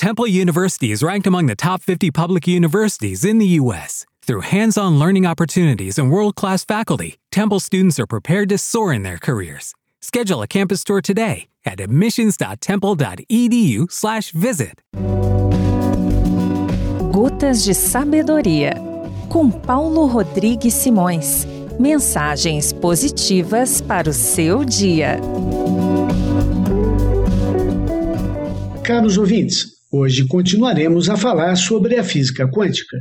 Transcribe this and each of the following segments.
Temple University is ranked among the top 50 public universities in the U.S. Through hands on learning opportunities and world class faculty, Temple students are prepared to soar in their careers. Schedule a campus tour today at admissions.temple.edu/slash visit. Gotas de Sabedoria, com Paulo Rodrigues Simões. Mensagens positivas para o seu dia. Caros ouvintes, hoje continuaremos a falar sobre a física quântica.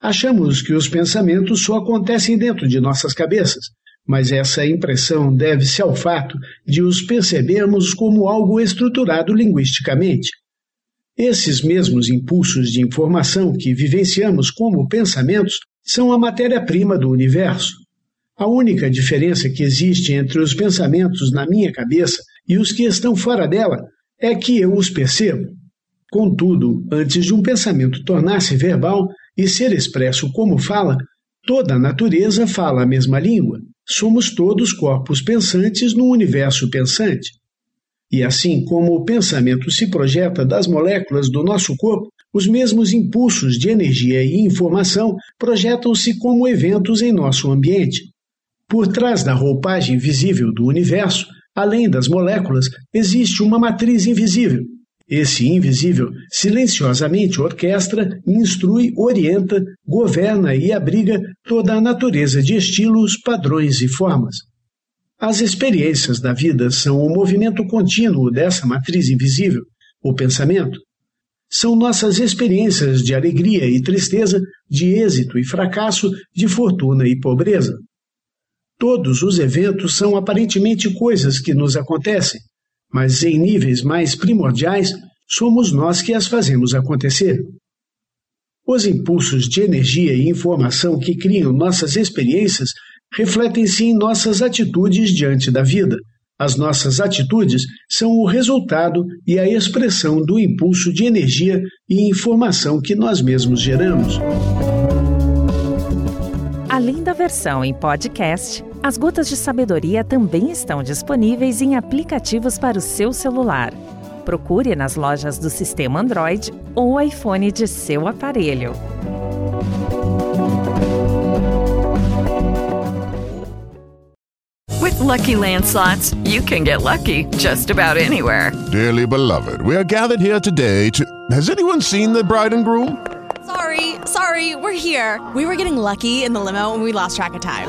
Achamos que os pensamentos só acontecem dentro de nossas cabeças, mas essa impressão deve-se ao fato de os percebermos como algo estruturado linguisticamente. Esses mesmos impulsos de informação que vivenciamos como pensamentos são a matéria-prima do universo. A única diferença que existe entre os pensamentos na minha cabeça e os que estão fora dela é que eu os percebo. Contudo, antes de um pensamento tornar-se verbal e ser expresso como fala, toda a natureza fala a mesma língua. Somos todos corpos pensantes no universo pensante. E assim como o pensamento se projeta das moléculas do nosso corpo, os mesmos impulsos de energia e informação projetam-se como eventos em nosso ambiente. Por trás da roupagem visível do universo, além das moléculas, existe uma matriz invisível. Esse invisível silenciosamente orquestra, instrui, orienta, governa e abriga toda a natureza de estilos, padrões e formas. As experiências da vida são o movimento contínuo dessa matriz invisível, o pensamento. São nossas experiências de alegria e tristeza, de êxito e fracasso, de fortuna e pobreza. Todos os eventos são aparentemente coisas que nos acontecem, mas em níveis mais primordiais, somos nós que as fazemos acontecer. Os impulsos de energia e informação que criam nossas experiências refletem-se em nossas atitudes diante da vida. As nossas atitudes são o resultado e a expressão do impulso de energia e informação que nós mesmos geramos. Além da versão em podcast, as Gotas de Sabedoria também estão disponíveis em aplicativos para o seu celular. Procure nas lojas do sistema Android ou iPhone de seu aparelho. With lucky landslots, you can get lucky just about anywhere. Dearly beloved, we are gathered here today to. Has anyone seen the bride and groom? Sorry, sorry, we're here. We were getting lucky in the limo and we lost track of time.